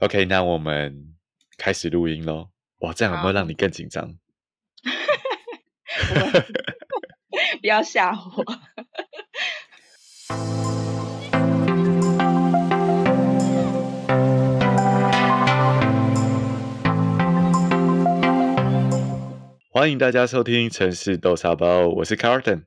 OK，那我们开始录音喽。哇，这样有没有让你更紧张？不要吓我。欢迎大家收听《城市豆沙包》，我是 Carlton，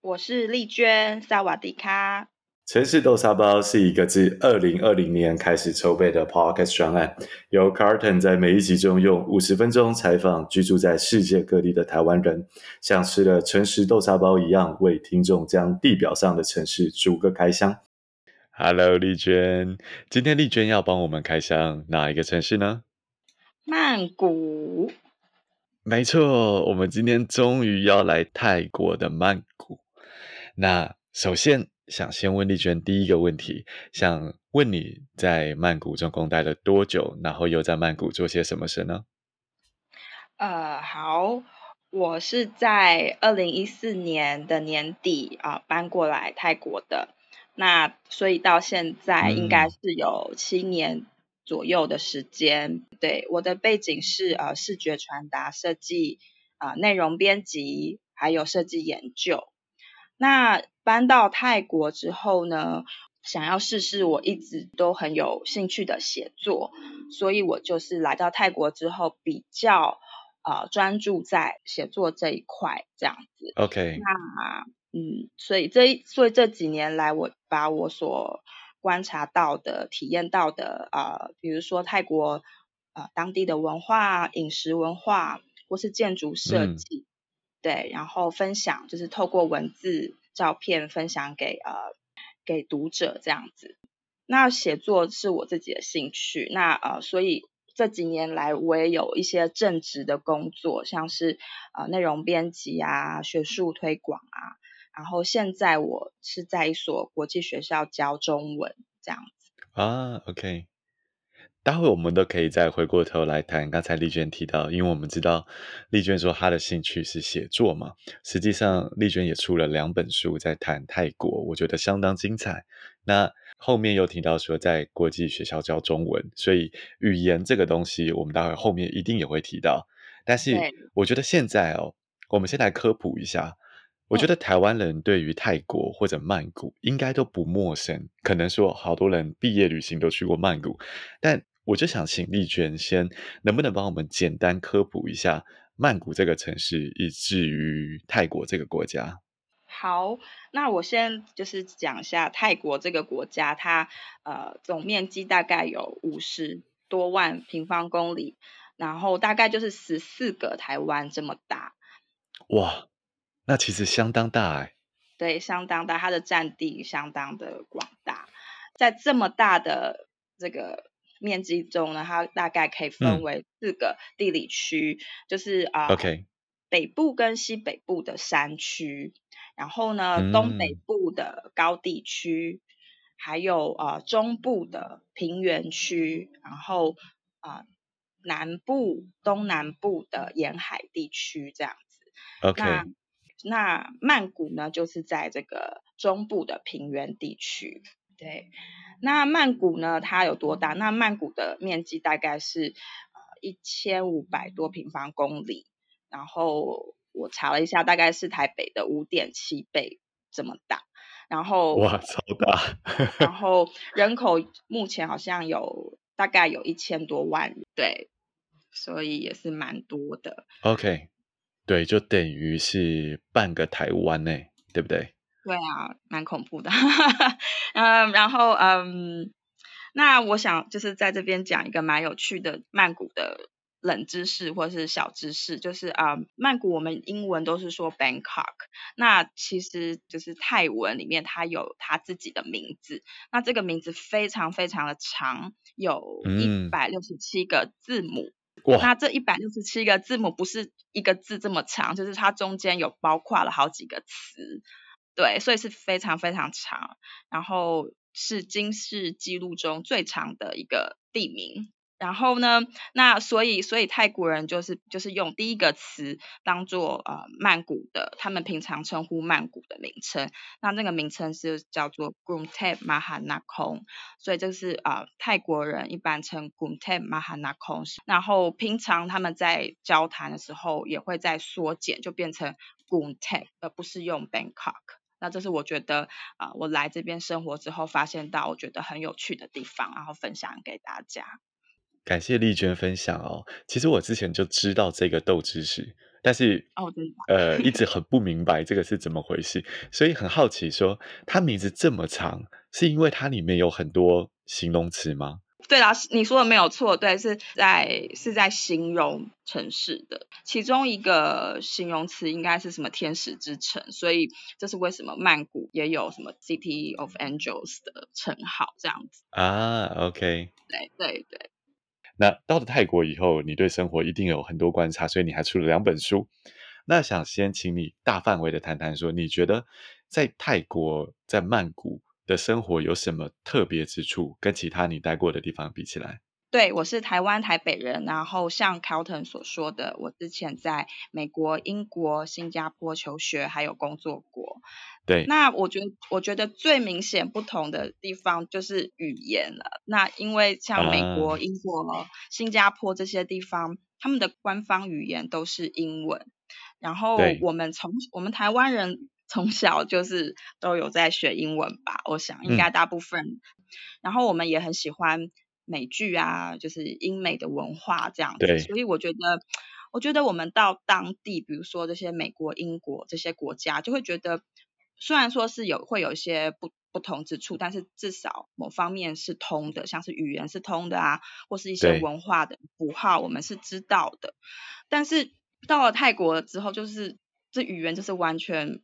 我是丽娟，萨瓦迪卡。城市豆沙包是一个自二零二零年开始筹备的 Podcast 专案，由 Carlton 在每一集中用五十分钟采访居住在世界各地的台湾人，像吃了城市豆沙包一样，为听众将地表上的城市逐个开箱。Hello，丽娟，今天丽娟要帮我们开箱哪一个城市呢？曼谷。没错，我们今天终于要来泰国的曼谷。那首先。想先问丽娟第一个问题，想问你在曼谷总共待了多久，然后又在曼谷做些什么事呢？呃，好，我是在二零一四年的年底啊、呃、搬过来泰国的，那所以到现在应该是有七年左右的时间。嗯、对，我的背景是呃视觉传达设计啊、呃、内容编辑，还有设计研究。那搬到泰国之后呢，想要试试我一直都很有兴趣的写作，所以我就是来到泰国之后比较呃专注在写作这一块这样子。OK。那嗯，所以这所以这几年来，我把我所观察到的、体验到的呃，比如说泰国呃当地的文化、饮食文化，或是建筑设计。嗯对，然后分享就是透过文字、照片分享给呃给读者这样子。那写作是我自己的兴趣，那呃所以这几年来我也有一些正职的工作，像是呃内容编辑啊、学术推广啊。然后现在我是在一所国际学校教中文这样子。啊，OK。待会我们都可以再回过头来谈刚才丽娟提到，因为我们知道丽娟说她的兴趣是写作嘛，实际上丽娟也出了两本书在谈泰国，我觉得相当精彩。那后面又提到说在国际学校教中文，所以语言这个东西我们待会后面一定也会提到。但是我觉得现在哦，我们先来科普一下。我觉得台湾人对于泰国或者曼谷应该都不陌生，可能说好多人毕业旅行都去过曼谷，但我就想请丽娟先，能不能帮我们简单科普一下曼谷这个城市，以至于泰国这个国家？好，那我先就是讲一下泰国这个国家，它呃总面积大概有五十多万平方公里，然后大概就是十四个台湾这么大。哇，那其实相当大哎。对，相当大，它的占地相当的广大，在这么大的这个。面积中呢，它大概可以分为四个地理区，嗯、就是啊 ok 北部跟西北部的山区，然后呢，嗯、东北部的高地区，还有啊、uh, 中部的平原区，然后啊、uh, 南部、东南部的沿海地区这样子。OK，那那曼谷呢，就是在这个中部的平原地区，对。那曼谷呢？它有多大？那曼谷的面积大概是呃一千五百多平方公里，然后我查了一下，大概是台北的五点七倍这么大。然后哇，超大！然后人口目前好像有大概有一千多万，对，所以也是蛮多的。OK，对，就等于是半个台湾呢，对不对？对啊，蛮恐怖的，嗯，然后嗯，那我想就是在这边讲一个蛮有趣的曼谷的冷知识或者是小知识，就是啊、嗯，曼谷我们英文都是说 Bangkok，那其实就是泰文里面它有它自己的名字，那这个名字非常非常的长，有一百六十七个字母，嗯、那这一百六十七个字母不是一个字这么长，就是它中间有包括了好几个词。对，所以是非常非常长，然后是金氏纪录中最长的一个地名，然后呢，那所以所以泰国人就是就是用第一个词当做呃曼谷的，他们平常称呼曼谷的名称。那那个名称是叫做 Grunthep Mahanakhon，所以这是呃泰国人一般称 Grunthep Mahanakhon。然后平常他们在交谈的时候也会在缩减，就变成 Grunthep，而不是用 Bangkok。那这是我觉得啊、呃，我来这边生活之后发现到我觉得很有趣的地方，然后分享给大家。感谢丽娟分享哦。其实我之前就知道这个豆知识，但是哦，真的，呃，一直很不明白这个是怎么回事，所以很好奇说，它名字这么长，是因为它里面有很多形容词吗？对啦，你说的没有错，对，是在是在形容城市的，其中一个形容词应该是什么天使之城，所以这是为什么曼谷也有什么 City of Angels 的称号这样子啊？OK，对对对。那到了泰国以后，你对生活一定有很多观察，所以你还出了两本书。那想先请你大范围的谈谈，说你觉得在泰国在曼谷的生活有什么特别之处，跟其他你待过的地方比起来？对，我是台湾台北人，然后像 Carlton 所说的，我之前在美国、英国、新加坡求学，还有工作过。对，那我觉得，我觉得最明显不同的地方就是语言了。那因为像美国、英国、uh... 新加坡这些地方，他们的官方语言都是英文。然后我们从我们台湾人从小就是都有在学英文吧，我想应该大部分。嗯、然后我们也很喜欢。美剧啊，就是英美的文化这样子，所以我觉得，我觉得我们到当地，比如说这些美国、英国这些国家，就会觉得，虽然说是有会有一些不不同之处，但是至少某方面是通的，像是语言是通的啊，或是一些文化的符号，我们是知道的。但是到了泰国之后，就是这语言就是完全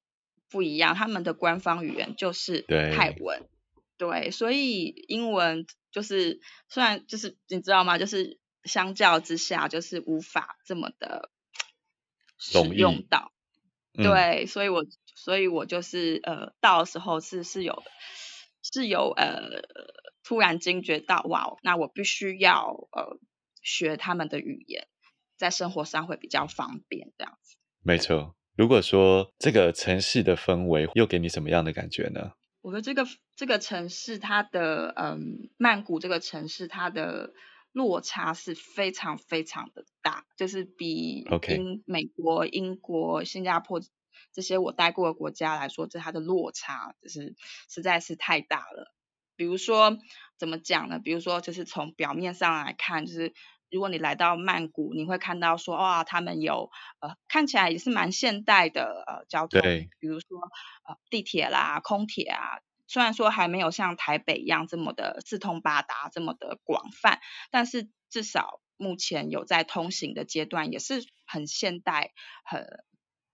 不一样，他们的官方语言就是泰文。对，所以英文就是虽然就是你知道吗？就是相较之下，就是无法这么的使用到。对，所以我所以我就是呃，到的时候是是有是有呃，突然惊觉到哇，那我必须要呃学他们的语言，在生活上会比较方便这样子。没错，如果说这个城市的氛围又给你什么样的感觉呢？我觉得这个这个城市，它的嗯，曼谷这个城市，它的落差是非常非常的大，就是比英.美国、英国、新加坡这些我待过的国家来说，这它的落差就是实在是太大了。比如说怎么讲呢？比如说就是从表面上来看，就是。如果你来到曼谷，你会看到说，哇，他们有呃看起来也是蛮现代的呃交通，比如说呃地铁啦、空铁啊，虽然说还没有像台北一样这么的四通八达、这么的广泛，但是至少目前有在通行的阶段，也是很现代、很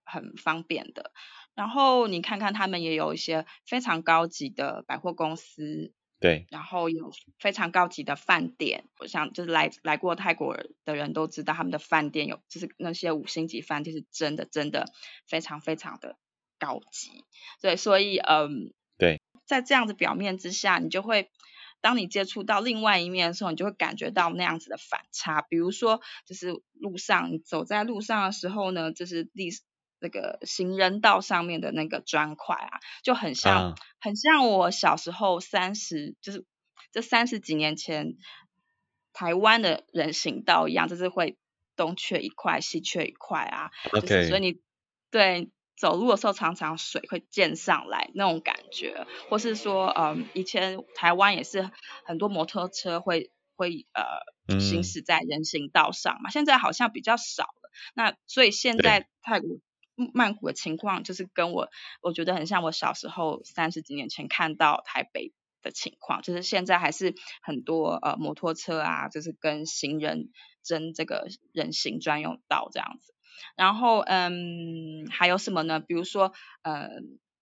很方便的。然后你看看他们也有一些非常高级的百货公司。对，然后有非常高级的饭店，我想就是来来过泰国的人都知道，他们的饭店有就是那些五星级饭店是真的真的非常非常的高级。对，所以嗯，对，在这样子表面之下，你就会当你接触到另外一面的时候，你就会感觉到那样子的反差。比如说，就是路上你走在路上的时候呢，就是历史。这个行人道上面的那个砖块啊，就很像，啊、很像我小时候三十，就是这三十几年前台湾的人行道一样，就是会东缺一块，西缺一块啊。OK，就是、所以你对走路的时候常常水会溅上来那种感觉，或是说，嗯，以前台湾也是很多摩托车会会呃行驶在人行道上嘛，嗯，现在好像比较少了。那所以现在泰国。曼谷的情况就是跟我，我觉得很像我小时候三十几年前看到台北的情况，就是现在还是很多呃摩托车啊，就是跟行人争这个人行专用道这样子。然后嗯，还有什么呢？比如说呃，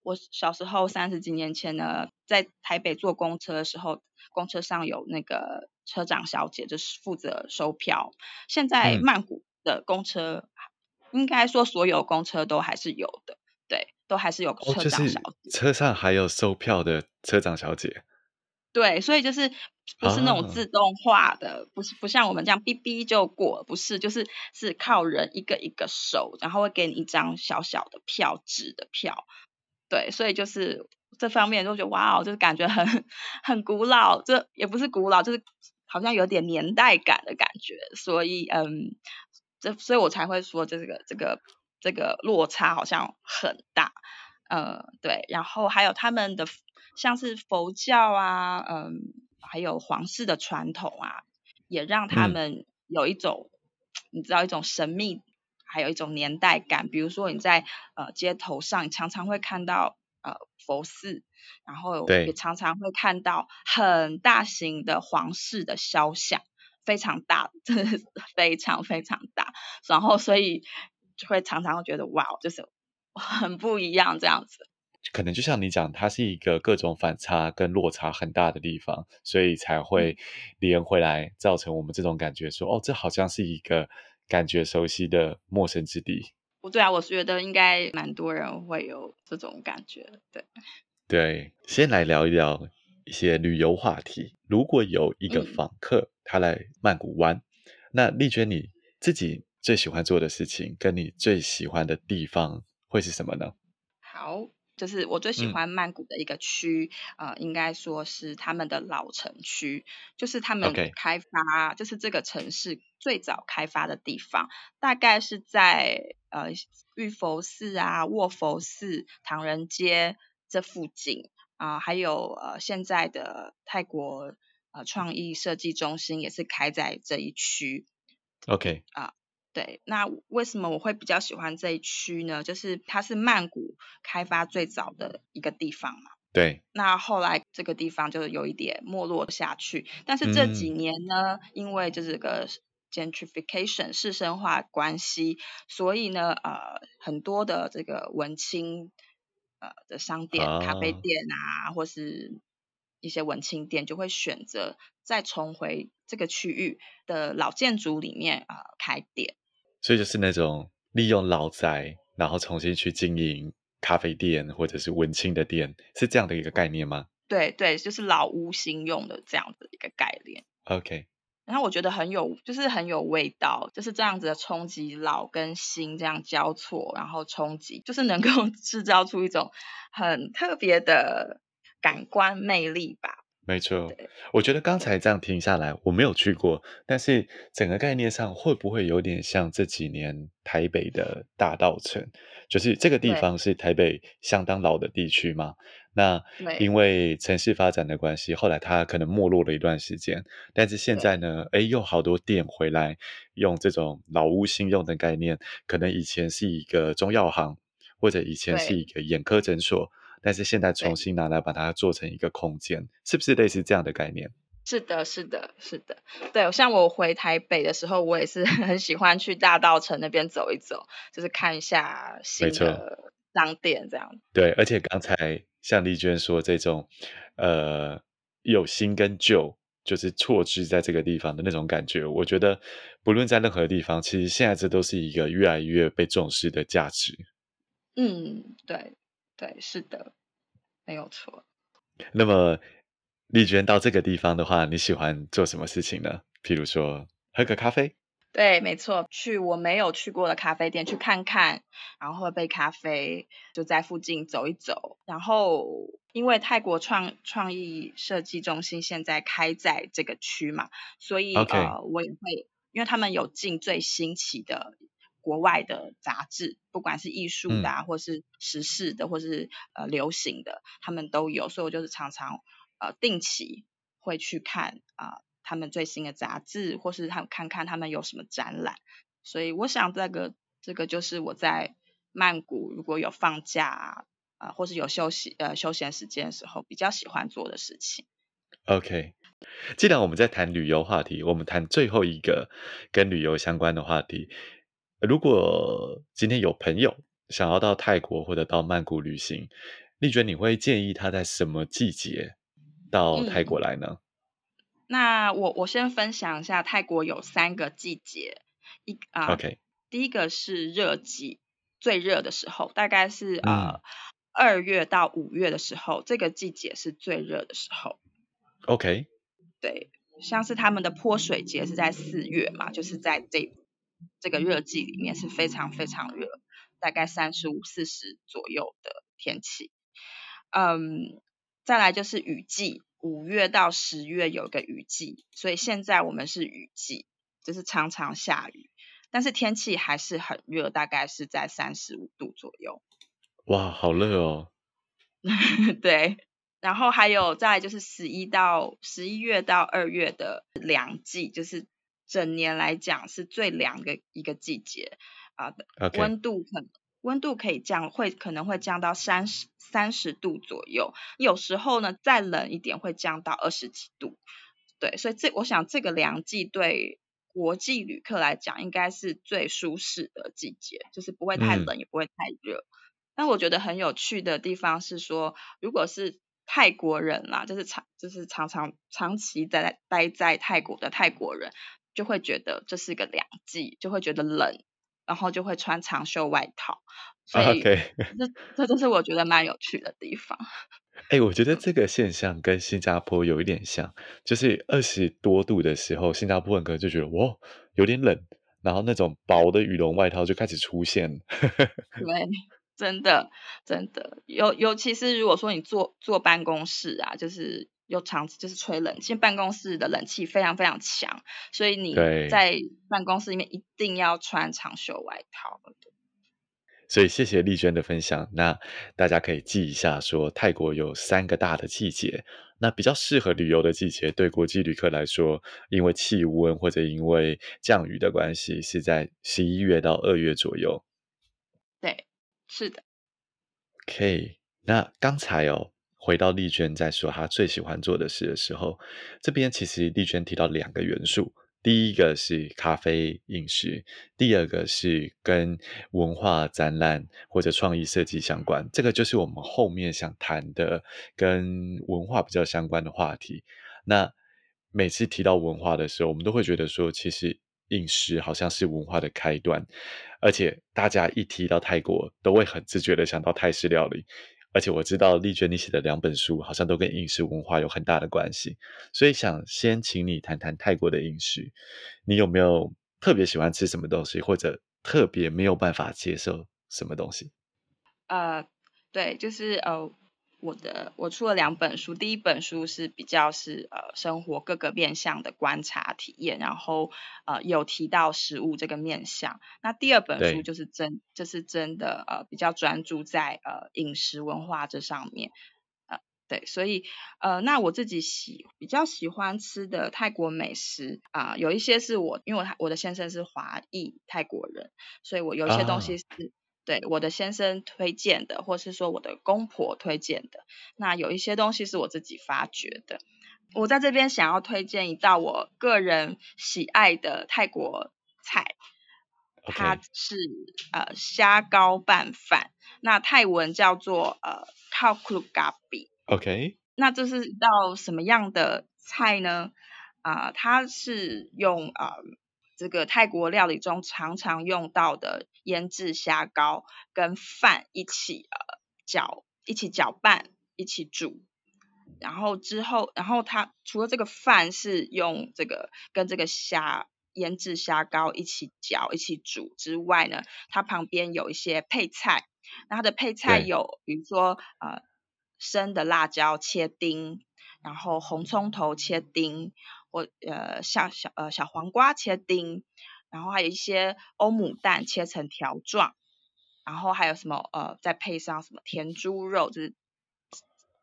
我小时候三十几年前呢，在台北坐公车的时候，公车上有那个车长小姐，就是负责收票。现在曼谷的公车。嗯应该说，所有公车都还是有的，对，都还是有车长小姐。哦，就是车上还有售票的车长小姐。对，所以就是不是那种自动化的，不是不像我们这样哔哔就过，不是，就是是靠人一个一个手，然后会给你一张小小的票，纸的票，对，所以就是这方面就觉得哇哦，就是感觉很很古老，这也不是古老，就是好像有点年代感的感觉，所以嗯，这所以我才会说这个这个这个落差好像很大，呃，对，然后还有他们的像是佛教啊，嗯。还有皇室的传统啊，也让他们有一种、嗯、你知道一种神秘，还有一种年代感。比如说你在呃街头上，你常常会看到呃佛寺，然后也常常会看到很大型的皇室的肖像，非常大，真的是非常非常大。然后所以就会常常会觉得哇，就是很不一样这样子。可能就像你讲，它是一个各种反差跟落差很大的地方，所以才会连回来，造成我们这种感觉说，说哦，这好像是一个感觉熟悉的陌生之地。不对啊，我觉得应该蛮多人会有这种感觉。对，对，先来聊一聊一些旅游话题。如果有一个访客他来曼谷玩，嗯、那丽娟你自己最喜欢做的事情，跟你最喜欢的地方会是什么呢？好。就是我最喜欢曼谷的一个区，嗯、呃，应该说是他们的老城区，就是他们开发.就是这个城市最早开发的地方，大概是在呃玉佛寺啊、卧佛寺、唐人街这附近啊、呃，还有呃现在的泰国呃创意设计中心也是开在这一区。OK 啊。呃对，那为什么我会比较喜欢这一区呢？就是它是曼谷开发最早的一个地方嘛。对。那后来这个地方就有一点没落下去，但是这几年呢，嗯、因为就是个 gentrification 市生化关系，所以呢，呃，很多的这个文青呃的商店、啊、咖啡店啊，或是一些文青店，就会选择再重回这个区域的老建筑里面呃开店。所以就是那种利用老宅，然后重新去经营咖啡店或者是文青的店，是这样的一个概念吗？对对，就是老屋新用的这样的一个概念。OK，然后我觉得很有，就是很有味道，就是这样子的冲击，老跟新这样交错，然后冲击，就是能够 制造出一种很特别的感官魅力吧。没错，我觉得刚才这样听下来，我没有去过，但是整个概念上会不会有点像这几年台北的大稻城？就是这个地方是台北相当老的地区嘛？那因为城市发展的关系，后来它可能没落了一段时间，但是现在呢，哎，又好多店回来用这种老屋新用的概念，可能以前是一个中药行，或者以前是一个眼科诊所。但是现在重新拿来把它做成一个空间，是不是类似这样的概念？是的，是的，是的。对，像我回台北的时候，我也是 很喜欢去大稻城那边走一走，就是看一下新的商店这样。对，而且刚才像丽娟说这种，呃，有新跟旧，就是错置在这个地方的那种感觉，我觉得不论在任何地方，其实现在这都是一个越来越被重视的价值。嗯，对。对，是的，没有错。那么，丽娟到这个地方的话，你喜欢做什么事情呢？譬如说，喝个咖啡。对，没错，去我没有去过的咖啡店去看看，然后喝杯咖啡，就在附近走一走。然后，因为泰国创创意设计中心现在开在这个区嘛，所以.呃，我也会，因为他们有进最新奇的。国外的杂志，不管是艺术的、啊，或是时事的，或是呃流行的，他们都有，所以我就是常常呃定期会去看啊、呃、他们最新的杂志，或是他看看他们有什么展览。所以我想这个这个就是我在曼谷如果有放假啊、呃，或是有休息呃休闲时间的时候，比较喜欢做的事情。OK，既然我们在谈旅游话题，我们谈最后一个跟旅游相关的话题。如果今天有朋友想要到泰国或者到曼谷旅行，丽娟，你会建议他在什么季节到泰国来呢？嗯、那我我先分享一下，泰国有三个季节，一啊、呃，Okay. 第一个是热季，最热的时候，大概是呃二月到五月的时候，这个季节是最热的时候。OK，对，像是他们的泼水节是在四月嘛，就是在这这个热季里面是非常非常热，大概三十五、四十左右的天气。嗯，再来就是雨季，五月到十月有个雨季，所以现在我们是雨季，就是常常下雨，但是天气还是很热，大概是在三十五度左右。哇，好热哦！对。然后还有再就是十一到十一月到二月的凉季，就是整年来讲是最凉的一个季节啊，呃 Okay. 温度可温度可以降，会可能会降到三十三十度左右，有时候呢再冷一点会降到二十几度，对，所以这我想这个凉季对国际旅客来讲应该是最舒适的季节，就是不会太冷、嗯、也不会太热。但我觉得很有趣的地方是说，如果是泰国人啦，就是长就是常常长期在待在泰国的泰国人，就会觉得这是个凉季，就会觉得冷，然后就会穿长袖外套。所以，Okay. 这这就是我觉得蛮有趣的地方。哎、欸，我觉得这个现象跟新加坡有一点像，就是二十多度的时候，新加坡人可能就觉得哇有点冷，然后那种薄的羽绒外套就开始出现。对。真的，真的，尤尤其是如果说你坐坐办公室啊，就是又长就是吹冷气，办公室的冷气非常非常强，所以你在办公室里面一定要穿长袖外套。所以谢谢丽娟的分享，那大家可以记一下说，说泰国有三个大的季节，那比较适合旅游的季节，对国际旅客来说，因为气温或者因为降雨的关系，是在十一月到二月左右。对。是的，OK。那刚才哦，回到丽娟在说她最喜欢做的事的时候，这边其实丽娟提到两个元素，第一个是咖啡饮食，第二个是跟文化展览或者创意设计相关。这个就是我们后面想谈的跟文化比较相关的话题。那每次提到文化的时候，我们都会觉得说，其实。饮食好像是文化的开端，而且大家一提到泰国，都会很自觉的想到泰式料理。而且我知道丽娟你写的两本书，好像都跟饮食文化有很大的关系，所以想先请你谈谈泰国的饮食。你有没有特别喜欢吃什么东西，或者特别没有办法接受什么东西？呃，对，就是呃。我的我出了两本书，第一本书是比较是呃生活各个面向的观察体验，然后呃有提到食物这个面向。那第二本书就是真就是真的呃比较专注在呃饮食文化这上面。呃对，所以呃那我自己喜比较喜欢吃的泰国美食啊，呃，有一些是我因为我我的先生是华裔泰国人，所以我有一些东西是。啊对我的先生推荐的，或是说我的公婆推荐的，那有一些东西是我自己发掘的。我在这边想要推荐一道我个人喜爱的泰国菜.它是呃虾膏拌饭，那泰文叫做呃 khao kluk kabi。OK，那这是一道什么样的菜呢？啊、呃，它是用啊。呃这个泰国料理中常常用到的腌制虾膏跟饭一起呃搅一起搅拌一起煮，然后之后然后它除了这个饭是用这个跟这个虾腌制虾膏一起搅一起煮之外呢，它旁边有一些配菜，那它的配菜有比如说呃生的辣椒切丁，然后红葱头切丁。或呃小小呃小黄瓜切丁，然后还有一些欧姆蛋切成条状，然后还有什么呃再配上什么甜猪肉，就是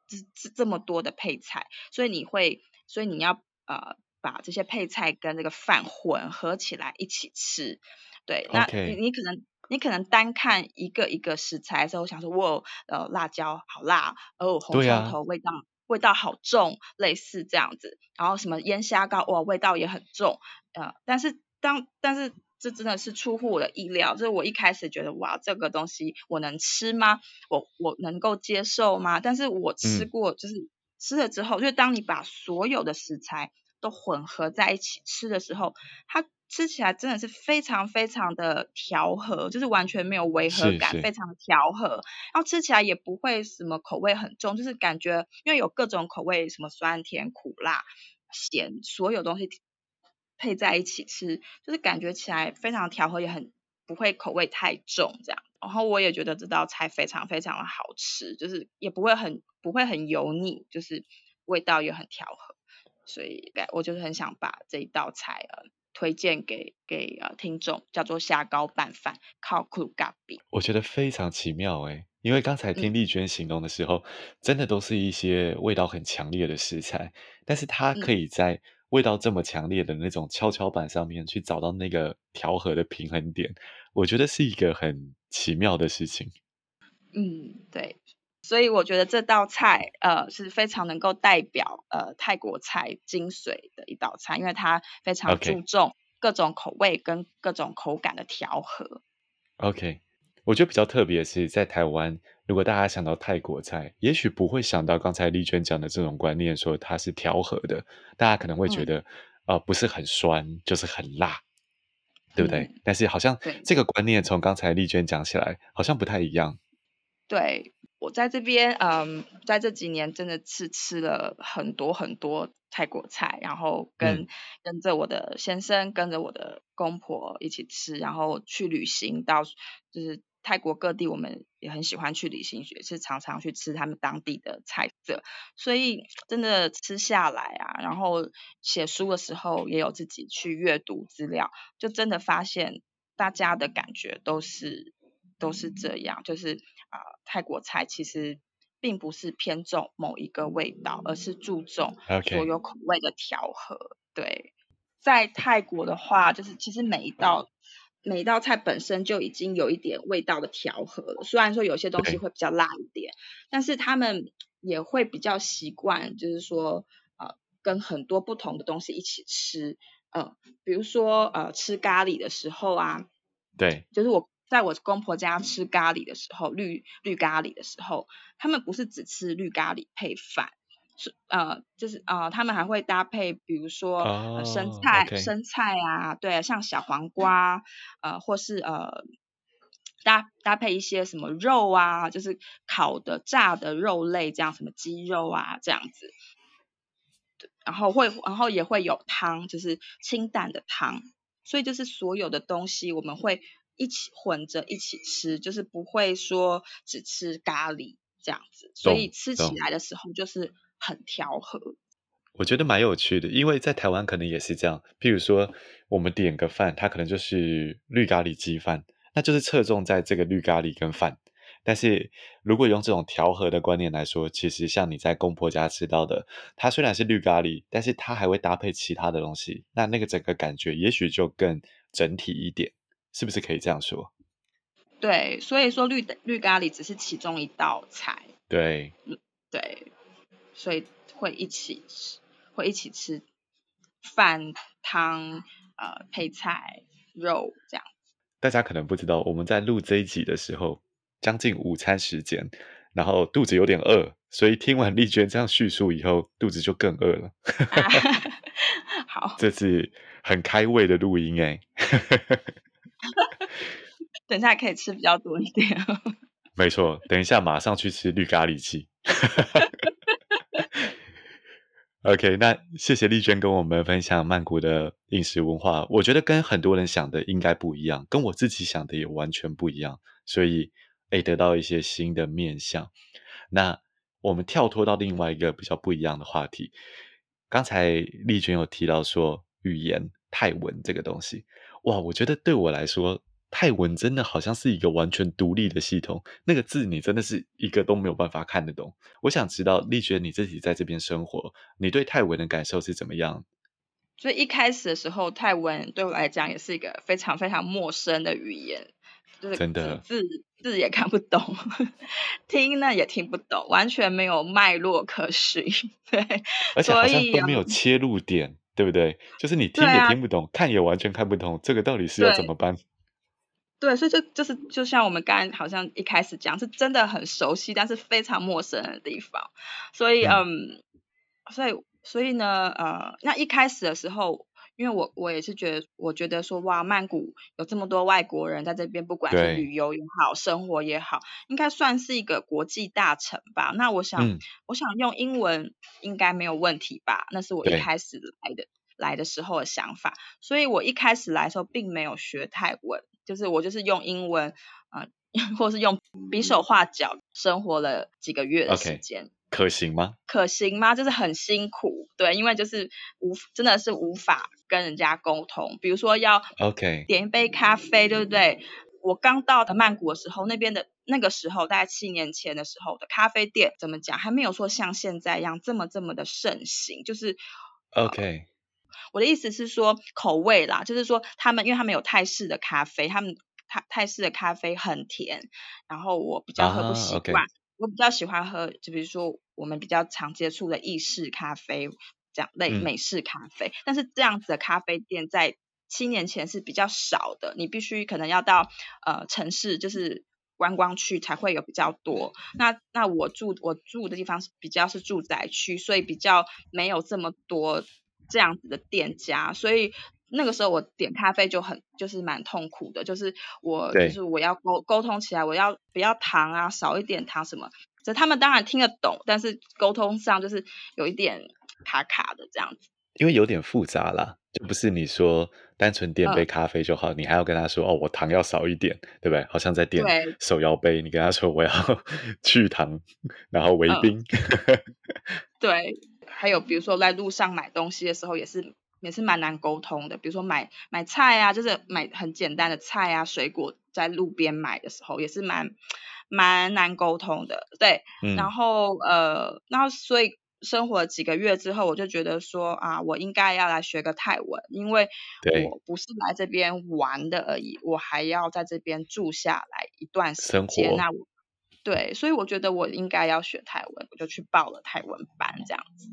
这这这么多的配菜，所以你会所以你要呃把这些配菜跟这个饭混合起来一起吃，对.那你你可能你可能单看一个一个食材的时候想说哇呃辣椒好辣哦红葱头味道。味道好重，类似这样子，然后什么腌虾膏，哇，味道也很重，呃，但是当但是这真的是出乎我的意料，就是我一开始觉得哇，这个东西我能吃吗？我我能够接受吗？但是我吃过，就是、嗯、吃了之后，就是当你把所有的食材都混合在一起吃的时候，它。吃起来真的是非常非常的调和，就是完全没有违和感，是是非常的调和。然后吃起来也不会什么口味很重，就是感觉因为有各种口味，什么酸甜苦辣，咸，所有东西配在一起吃，就是感觉起来非常调和，也很不会口味太重这样。然后我也觉得这道菜非常非常的好吃，就是也不会很不会很油腻，就是味道也很调和，所以我就是很想把这一道菜呃推荐给给呃听众，叫做虾膏拌饭，靠酷咖比。我觉得非常奇妙哎，因为刚才听丽娟形容的时候，嗯、真的都是一些味道很强烈的食材，但是它可以在味道这么强烈的那种跷跷板上面去找到那个调和的平衡点，我觉得是一个很奇妙的事情。嗯，对，所以我觉得这道菜呃是非常能够代表呃泰国菜精髓的一道菜，因为它非常注重各种口味跟各种口感的调和。OK，我觉得比较特别的是在台湾，如果大家想到泰国菜，也许不会想到刚才丽娟讲的这种观念，说它是调和的，大家可能会觉得、嗯、呃不是很酸，就是很辣。对不对？嗯、但是好像这个观念从刚才丽娟讲起来，好像不太一样。对，我在这边，嗯，在这几年真的是吃了很多很多泰国菜，然后跟、嗯、跟着我的先生，跟着我的公婆一起吃，然后去旅行到就是。泰国各地，我们也很喜欢去旅行，也是常常去吃他们当地的菜色，所以真的吃下来啊，然后写书的时候也有自己去阅读资料，就真的发现大家的感觉都是都是这样，就是啊、呃，泰国菜其实并不是偏重某一个味道，而是注重所有口味的调和。对，在泰国的话，就是其实每一道。每一道菜本身就已经有一点味道的调和了，虽然说有些东西会比较辣一点，但是他们也会比较习惯，就是说呃跟很多不同的东西一起吃，呃，比如说呃吃咖喱的时候啊，对，就是我在我公婆家吃咖喱的时候，绿绿咖喱的时候，他们不是只吃绿咖喱配饭。是呃，就是呃，他们还会搭配，比如说、oh, 呃、生菜、okay. 生菜啊，对，像小黄瓜，呃，或是呃搭搭配一些什么肉啊，就是烤的、炸的肉类，这样什么鸡肉啊，这样子。对，然后会，然后也会有汤，就是清淡的汤。所以就是所有的东西我们会一起混着一起吃，就是不会说只吃咖喱这样子。所以吃起来的时候就是。很调和，我觉得蛮有趣的，因为在台湾可能也是这样。譬如说，我们点个饭，它可能就是绿咖喱鸡饭，那就是侧重在这个绿咖喱跟饭。但是如果用这种调和的观念来说，其实像你在公婆家吃到的，它虽然是绿咖喱，但是它还会搭配其他的东西，那那个整个感觉也许就更整体一点，是不是可以这样说？对，所以说绿绿咖喱只是其中一道菜。对，嗯，对。所以会一起吃，会一起吃饭汤呃配菜肉这样。大家可能不知道，我们在录这一集的时候，将近午餐时间，然后肚子有点饿，所以听完丽娟这样叙述以后，肚子就更饿了。好，这次很开胃的录音哎。等一下可以吃比较多一点。没错，等一下马上去吃绿咖喱鸡。OK，那谢谢丽娟跟我们分享曼谷的饮食文化。我觉得跟很多人想的应该不一样，跟我自己想的也完全不一样，所以诶得到一些新的面向。那我们跳脱到另外一个比较不一样的话题。刚才丽娟有提到说语言泰文这个东西，哇，我觉得对我来说。泰文真的好像是一个完全独立的系统，那个字你真的是一个都没有办法看得懂。我想知道丽娟你自己在这边生活，你对泰文的感受是怎么样？所以一开始的时候，泰文对我来讲也是一个非常非常陌生的语言，就是真的字字也看不懂，听呢也听不懂，完全没有脉络可循。对，而且好像都没有切入点，对不对？就是你听也听不懂，啊、看也完全看不懂，这个到底是要怎么办？对，所以就就是就像我们刚才好像一开始讲，是真的很熟悉，但是非常陌生的地方。所以嗯，嗯，所以所以呢，呃，那一开始的时候，因为我我也是觉得，我觉得说哇，曼谷有这么多外国人在这边，不管是旅游也好，生活也好，应该算是一个国际大城吧。那我想，嗯、我想用英文应该没有问题吧？那是我一开始来的来的时候的想法。所以我一开始来的时候并没有学泰文，就是我就是用英文，呃，或是用比手画脚生活了几个月的时间。Okay. 可行吗？可行吗？就是很辛苦，对，因为就是无真的是无法跟人家沟通。比如说要 OK 点一杯咖啡.对不对？我刚到的曼谷的时候，那边的那个时候大概七年前的时候的咖啡店，怎么讲还没有说像现在一样这么这么的盛行。就是 OK，呃，我的意思是说口味啦，就是说他们因为他们有泰式的咖啡，他们泰泰式的咖啡很甜，然后我比较喝不习惯。Uh-huh, okay. 我比较喜欢喝，就比如说我们比较常接触的意式咖啡，这样类美式咖啡。嗯。但是这样子的咖啡店在七年前是比较少的，你必须可能要到呃城市，就是观光区才会有比较多。那那我住我住的地方是比较是住宅区，所以比较没有这么多这样子的店家，所以。那个时候我点咖啡就很就是蛮痛苦的，就是我就是我要沟沟通起来，我要不要糖啊，少一点糖什么，这他们当然听得懂，但是沟通上就是有一点卡卡的这样子。因为有点复杂啦，就不是你说单纯点杯咖啡就好，嗯、你还要跟他说哦，我糖要少一点，对不对？好像在点手摇杯，你跟他说我要 去糖，然后微冰。嗯、对，还有比如说在路上买东西的时候也是。也是蛮难沟通的，比如说买买菜啊，就是买很简单的菜啊、水果，在路边买的时候也是蛮蛮难沟通的，对。嗯、然后呃，然后所以生活几个月之后，我就觉得说啊，我应该要来学个泰文，因为我不是来这边玩的而已，我还要在这边住下来一段时间。那我对，所以我觉得我应该要学泰文，我就去报了泰文班这样子。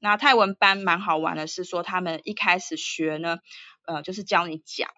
那泰文班蛮好玩的，是说他们一开始学呢，呃，就是教你讲，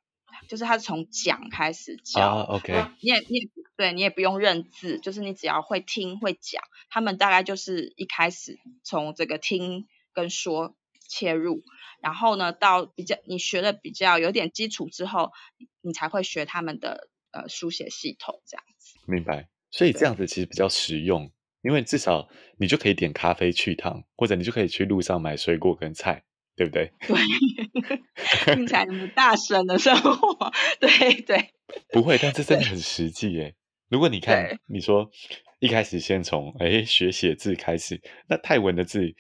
就是他是从讲开始教。Oh, OK。你也你也对你也不用认字，就是你只要会听会讲，他们大概就是一开始从这个听跟说切入，然后呢，到比较你学的比较有点基础之后，你才会学他们的呃书写系统这样子。明白。所以这样子其实比较实用。因为至少你就可以点咖啡去趟，或者你就可以去路上买水果跟菜，对不对？对，听起来那么大声的生活，对 对。不会，但这真的很实际耶。如果你看，你说一开始先从哎学写字开始，那泰文的字，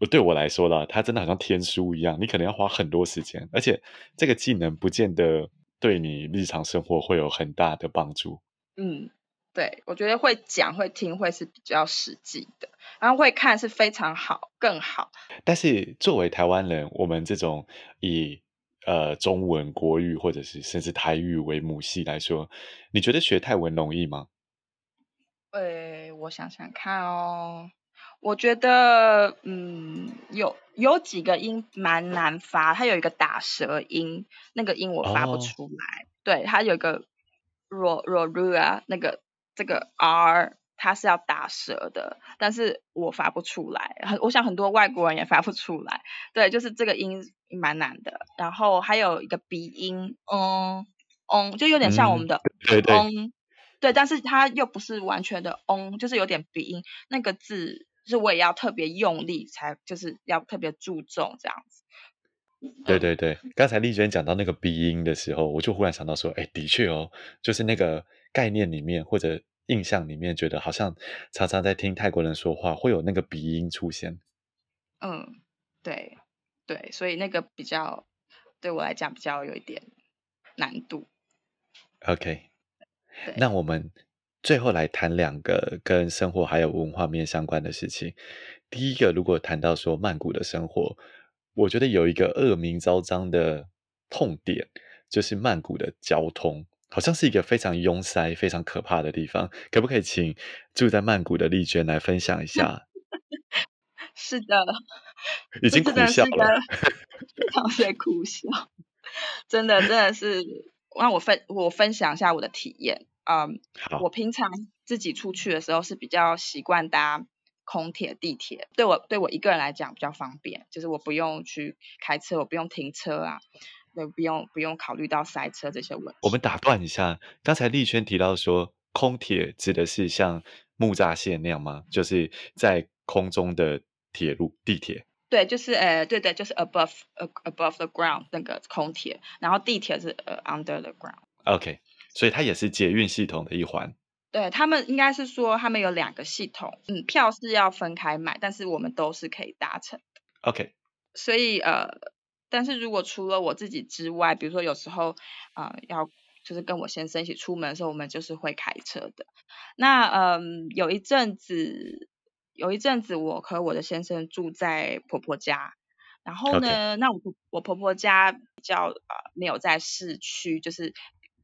我对我来说啦，它真的好像天书一样，你可能要花很多时间，而且这个技能不见得对你日常生活会有很大的帮助。嗯。对，我觉得会讲会听会是比较实际的，然后会看是非常好，更好。但是作为台湾人，我们这种以呃中文、国语或者是甚至台语为母系来说，你觉得学泰文容易吗？呃，我想想看哦，我觉得嗯，有有几个音蛮难发，它有一个打舌音，那个音我发不出来。哦、对，它有一个 ro ro ru 啊，那个。这个 R 它是要打舌的，但是我发不出来，很我想很多外国人也发不出来。对，就是这个音蛮难的。然后还有一个鼻音，嗯嗯，就有点像我们的嗯，对对，对，但是它又不是完全的嗯，就是有点鼻音。那个字就是我也要特别用力才，就是要特别注重这样子。对对对，刚才丽娟讲到那个鼻音的时候，我就忽然想到说，哎，的确哦，就是那个概念里面或者。印象里面觉得好像常常在听泰国人说话，会有那个鼻音出现。嗯，对对，所以那个比较对我来讲比较有一点难度。OK，那我们最后来谈两个跟生活还有文化面相关的事情。第一个，如果谈到说曼谷的生活，我觉得有一个恶名昭彰的痛点，就是曼谷的交通。好像是一个非常拥塞、非常可怕的地方，可不可以请住在曼谷的丽娟来分享一 下？是的，已经苦笑了，非常在苦笑，真的真的是让我分我分享一下我的体验。嗯，好，我平常自己出去的时候是比较习惯搭空铁、地铁。对我对我一个人来讲比较方便，就是我不用去开车，我不用停车啊，对，不用不用考虑到塞车这些问题。我们打断一下，刚才丽娟提到说，空铁指的是像木栅线那样吗？就是在空中的铁路、地铁。对，就是呃，对对，就是 above above the ground 那个空铁，然后地铁是呃 under the ground。OK，所以它也是捷运系统的一环。对，他们应该是说他们有两个系统，嗯，票是要分开买，但是我们都是可以搭乘。OK，所以呃，但是如果除了我自己之外，比如说有时候呃要就是跟我先生一起出门的时候，我们就是会开车的。那嗯、呃，有一阵子。有一阵子，我和我的先生住在婆婆家，然后呢.那我我婆婆家比较呃没有在市区，就是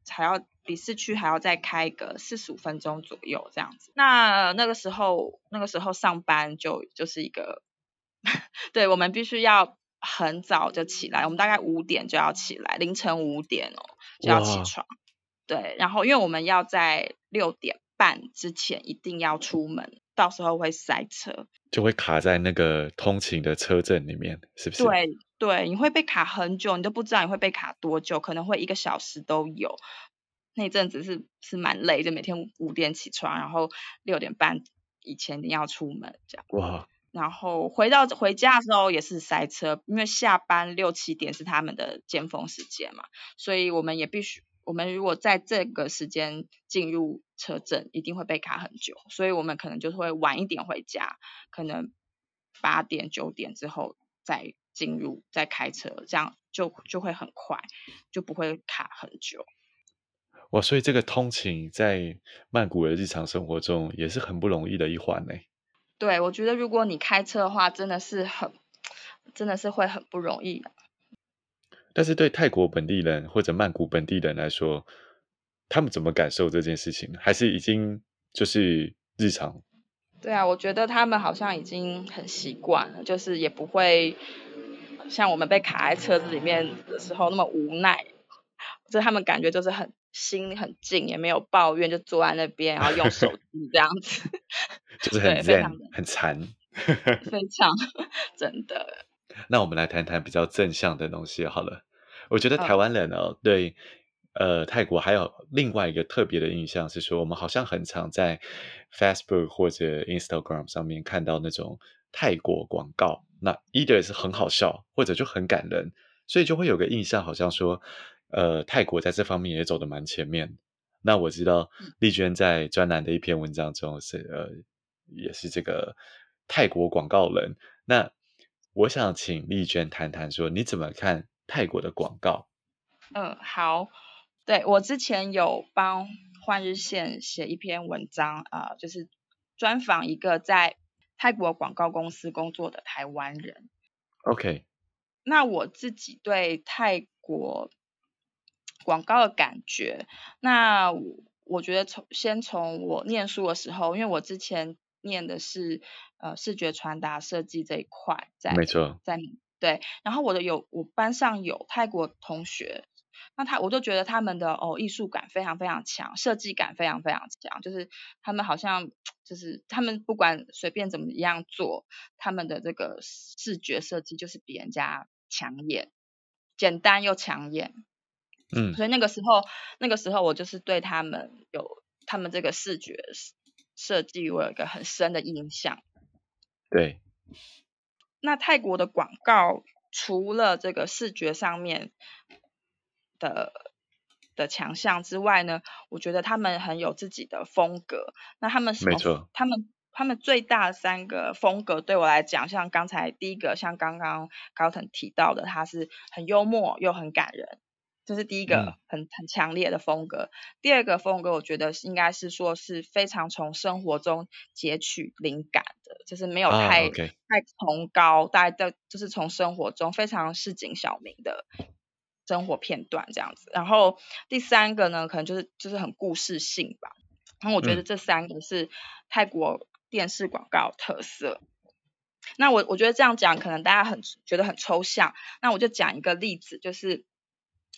还要比市区还要再开个四十五分钟左右这样子。那那个时候那个时候上班就就是一个，对，我们必须要很早就起来，我们大概五点就要起来，凌晨五点哦就要起床。对，然后因为我们要在六点半之前一定要出门。到时候会塞车，就会卡在那个通勤的车阵里面，是不是？对对，你会被卡很久，你都不知道你会被卡多久，可能会一个小时都有。那阵子是是蛮累，就每天五点起床，然后六点半以前一定要出门这样。哇！然后回到回家的时候也是塞车，因为下班六七点是他们的尖峰时间嘛，所以我们也必须。我们如果在这个时间进入车阵，一定会被卡很久，所以我们可能就会晚一点回家，可能八点九点之后再进入再开车，这样就就会很快，就不会卡很久。哇，所以这个通勤在曼谷的日常生活中也是很不容易的一环呢。对，我觉得如果你开车的话，真的是很，真的是会很不容易。但是对泰国本地人或者曼谷本地人来说，他们怎么感受这件事情？还是已经就是日常？对啊，我觉得他们好像已经很习惯了，就是也不会像我们被卡在车子里面的时候那么无奈。就他们感觉就是很心很静，也没有抱怨，就坐在那边然后用手 机这样子，就是很非常很禅，非常 真的。那我们来谈谈比较正向的东西好了。我觉得台湾人哦，对，呃，泰国还有另外一个特别的印象是说，我们好像很常在 Facebook 或者 Instagram 上面看到那种泰国广告，那 either 是很好笑，或者就很感人，所以就会有个印象，好像说，呃，泰国在这方面也走得蛮前面。那我知道丽娟在专栏的一篇文章中是呃，也是这个泰国广告人。那我想请丽娟谈谈说，你怎么看？泰国的广告，嗯，好，对，我之前有帮换日线写一篇文章啊，呃，就是专访一个在泰国广告公司工作的台湾人。OK，那我自己对泰国广告的感觉，那我觉得从先从我念书的时候，因为我之前念的是呃视觉传达设计这一块，在没错，在。对，然后我的有我班上有泰国同学，那他我就觉得他们的哦艺术感非常非常强，设计感非常非常强，就是他们好像就是他们不管随便怎么样做，他们的这个视觉设计就是比人家抢眼，简单又抢眼。嗯，所以那个时候那个时候我就是对他们有他们这个视觉设计我有一个很深的印象。对。那泰国的广告除了这个视觉上面的的强项之外呢，我觉得他们很有自己的风格。那他们什么？没错。他们他们最大的三个风格对我来讲，像刚才第一个，像刚刚高腾提到的，他是很幽默又很感人。这是第一个很、嗯、很强烈的风格。第二个风格，我觉得应该是说是非常从生活中截取灵感的，就是没有太、啊 okay、太崇高，大家都就是从生活中非常市井小民的生活片段这样子。然后第三个呢，可能就是就是很故事性吧。然后我觉得这三个是泰国电视广告特色。嗯、那我我觉得这样讲可能大家很觉得很抽象。那我就讲一个例子，就是。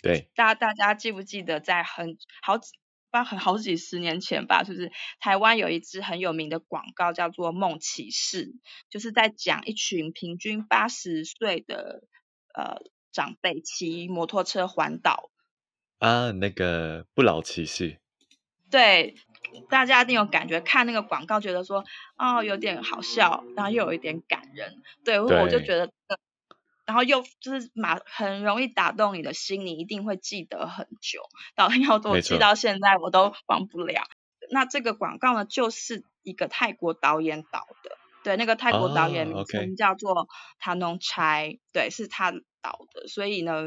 对，大家大家记不记得在很好几包很好几十年前吧，就是台湾有一支很有名的广告叫做《梦骑士》，就是在讲一群平均八十岁的呃长辈骑摩托车环岛啊，那个不老骑士。对，大家一定有感觉，看那个广告觉得说哦有点好笑，然后又有一点感人，对，对我就觉得。然后又就是马很容易打动你的心，你一定会记得很久。导演要我记到现在我都忘不了。那这个广告呢，就是一个泰国导演导的，对，那个泰国导演名称叫做塔农差，对，是他导的。所以呢，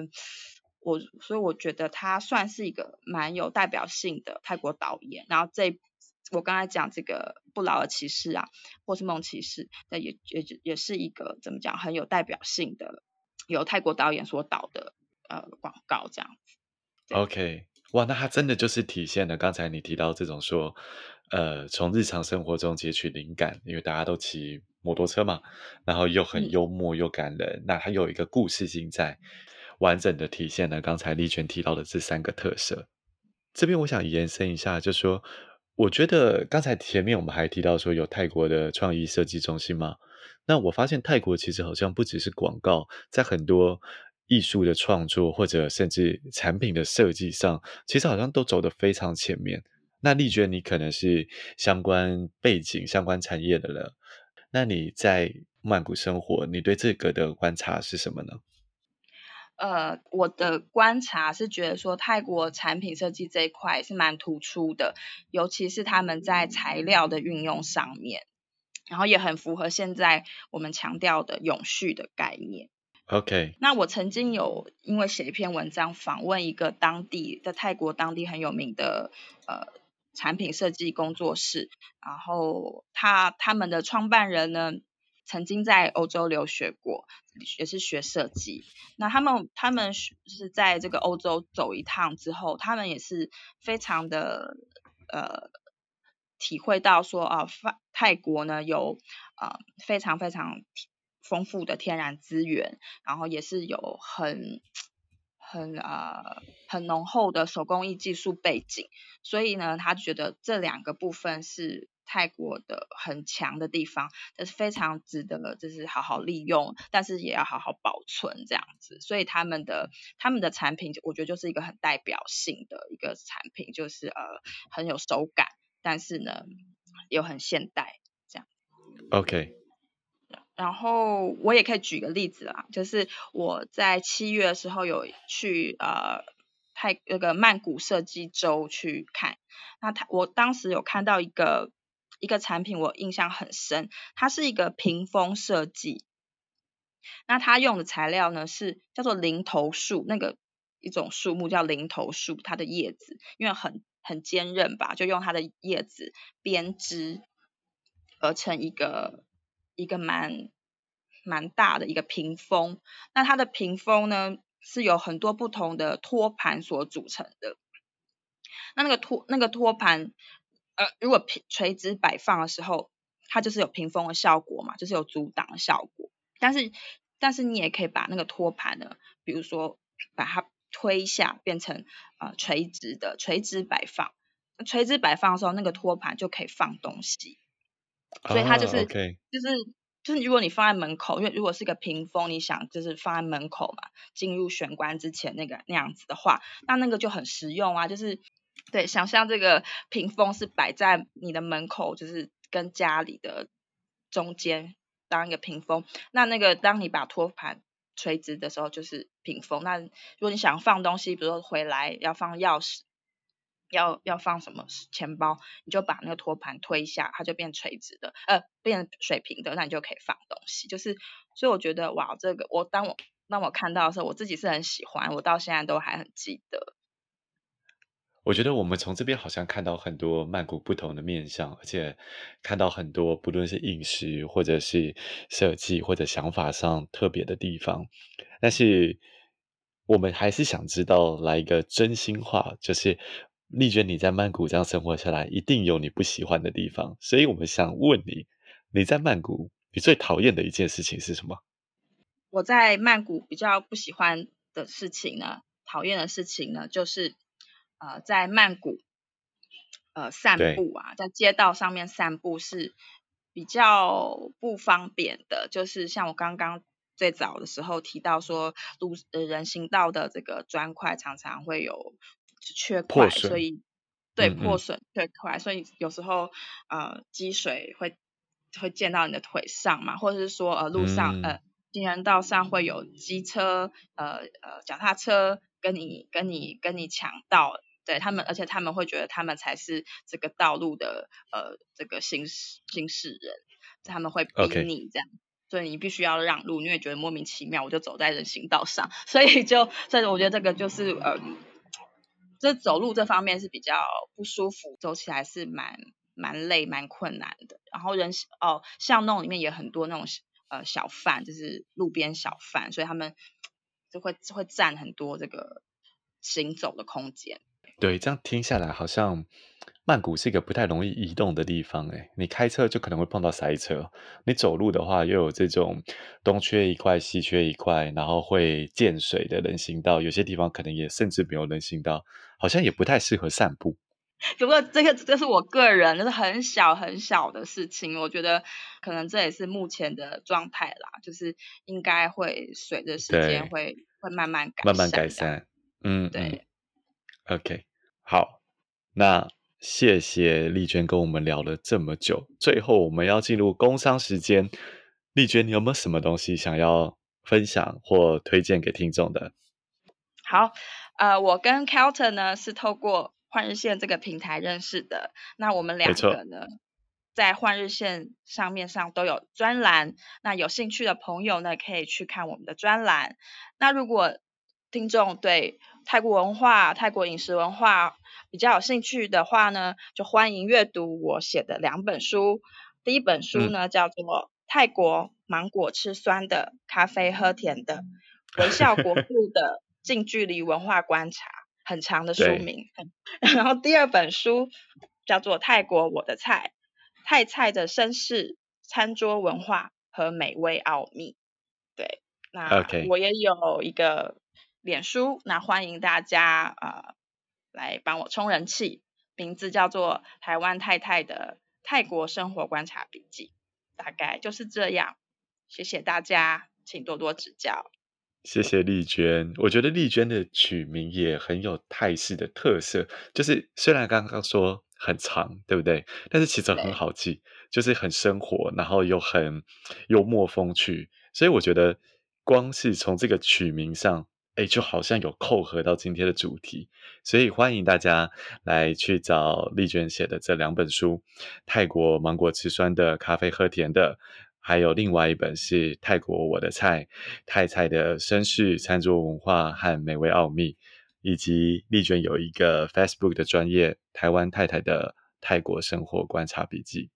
我所以我觉得他算是一个蛮有代表性的泰国导演。然后这我刚才讲这个不老的骑士啊，或是梦骑士，那也也也是一个怎么讲很有代表性的。由泰国导演所导的呃广告这样子，OK，哇，那它真的就是体现了刚才你提到这种说，呃，从日常生活中截取灵感，因为大家都骑摩托车嘛，然后又很幽默又感人，嗯、那它有一个故事性在，完整的体现了刚才丽娟提到的这三个特色。这边我想延伸一下，就是说，我觉得刚才前面我们还提到说有泰国的创意设计中心吗？那我发现泰国其实好像不只是广告，在很多艺术的创作或者甚至产品的设计上，其实好像都走得非常前面。那丽娟，你可能是相关背景、相关产业的人，那你在曼谷生活，你对这个的观察是什么呢？呃，我的观察是觉得说，泰国产品设计这一块是蛮突出的，尤其是他们在材料的运用上面。然后也很符合现在我们强调的永续的概念。OK，那我曾经有因为写一篇文章访问一个当地在泰国当地很有名的呃产品设计工作室，然后他他们的创办人呢曾经在欧洲留学过，也是学设计。那他们他们是在这个欧洲走一趟之后，他们也是非常的呃。体会到说啊，泰国呢有呃非常非常丰富的天然资源，然后也是有很很呃很浓厚的手工艺技术背景，所以呢，他觉得这两个部分是泰国的很强的地方，这是非常值得就是好好利用，但是也要好好保存这样子。所以他们的他们的产品，我觉得就是一个很代表性的一个产品，就是呃很有手感。但是呢，又很现代，这样。OK。然后我也可以举个例子啦，就是我在七月的时候有去呃泰那个曼谷设计周去看，那他我当时有看到一个一个产品，我印象很深，它是一个屏风设计。那它用的材料呢是叫做零头树，那个一种树木叫零头树，它的叶子因为很。很坚韧吧，就用它的叶子编织而成一个一个蛮蛮大的一个屏风。那它的屏风呢，是由很多不同的托盘所组成的。那那个托那个托盘，呃，如果平垂直摆放的时候，它就是有屏风的效果嘛，就是有阻挡的效果。但是但是你也可以把那个托盘呢，比如说把它。推下变成呃垂直的垂直摆放，垂直摆放的时候，那个托盘就可以放东西，所以它就是、oh, okay. 就是就是如果你放在门口，因为如果是一个屏风，你想就是放在门口嘛，进入玄关之前那个那样子的话，那那个就很实用啊，就是对，想象这个屏风是摆在你的门口，就是跟家里的中间当一个屏风，那那个当你把托盘。垂直的时候就是屏风。那如果你想放东西，比如说回来要放钥匙，要要放什么钱包，你就把那个托盘推一下，它就变垂直的，呃，变水平的，那你就可以放东西。就是，所以我觉得哇，这个我当我当我看到的时候，我自己是很喜欢，我到现在都还很记得。我觉得我们从这边好像看到很多曼谷不同的面向，而且看到很多不论是饮食或者是设计或者想法上特别的地方。但是我们还是想知道，来一个真心话，就是丽娟，你在曼谷这样生活下来，一定有你不喜欢的地方。所以我们想问你，你在曼谷你最讨厌的一件事情是什么？我在曼谷比较不喜欢的事情呢，讨厌的事情呢，就是。呃，在曼谷呃散步啊，在街道上面散步是比较不方便的。就是像我刚刚最早的时候提到说，路呃人行道的这个砖块常常会有缺块，所以对破损缺块，所以有时候呃积水会会溅到你的腿上嘛，或者是说呃路上、嗯、呃。行人道上会有机车、呃呃脚踏车跟你跟你跟你抢道，对他们，而且他们会觉得他们才是这个道路的呃这个行驶行驶人，他们会逼你这样，Okay. 所以你必须要让路，因为觉得莫名其妙，我就走在人行道上，所以就所以我觉得这个就是呃，这走路这方面是比较不舒服，走起来是蛮蛮累蛮困难的。然后人哦巷弄里面也很多那种。呃，小贩就是路边小贩，所以他们就会会占很多这个行走的空间。对，这样听下来，好像曼谷是一个不太容易移动的地方。诶，你开车就可能会碰到塞车，你走路的话又有这种东缺一块西缺一块，然后会见水的人行道，有些地方可能也甚至没有人行道，好像也不太适合散步。不过这个这是我个人，就是很小很小的事情，我觉得可能这也是目前的状态啦，就是应该会随着时间会会慢慢改善，慢慢改善。嗯，对。OK，好，那谢谢丽娟跟我们聊了这么久，最后我们要进入工商时间，丽娟，你有没有什么东西想要分享或推荐给听众的？好，呃，我跟 Kelton 呢是透过。换日线这个平台认识的，那我们两个呢，在换日线上面上都有专栏，那有兴趣的朋友呢，可以去看我们的专栏。那如果听众对泰国文化、泰国饮食文化比较有兴趣的话呢，就欢迎阅读我写的两本书。第一本书呢，嗯、叫做《泰国芒果吃酸的，咖啡喝甜的，微笑国度的近距离文化观察》。很长的书名，然后第二本书叫做《泰国我的菜》，泰菜的绅士、餐桌文化和美味奥秘。对，那我也有一个脸书，那欢迎大家呃来帮我充人气，名字叫做《台湾太太的泰国生活观察笔记》，大概就是这样。谢谢大家，请多多指教。谢谢丽娟，我觉得丽娟的取名也很有泰式的特色，就是虽然刚刚说很长，对不对？但是其实很好记，就是很生活，然后又很幽默风趣，所以我觉得光是从这个取名上，哎，就好像有扣合到今天的主题，所以欢迎大家来去找丽娟写的这两本书：泰国芒果吃酸的，咖啡喝甜的。还有另外一本是《泰国我的菜》，泰菜的绅士餐桌文化和美味奥秘，以及丽娟有一个 Facebook 的专业《台湾太太的泰国生活观察笔记》。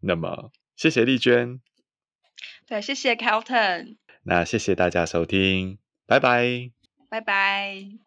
那么，谢谢丽娟。对，谢谢 Calton，。那谢谢大家收听，拜拜。拜拜。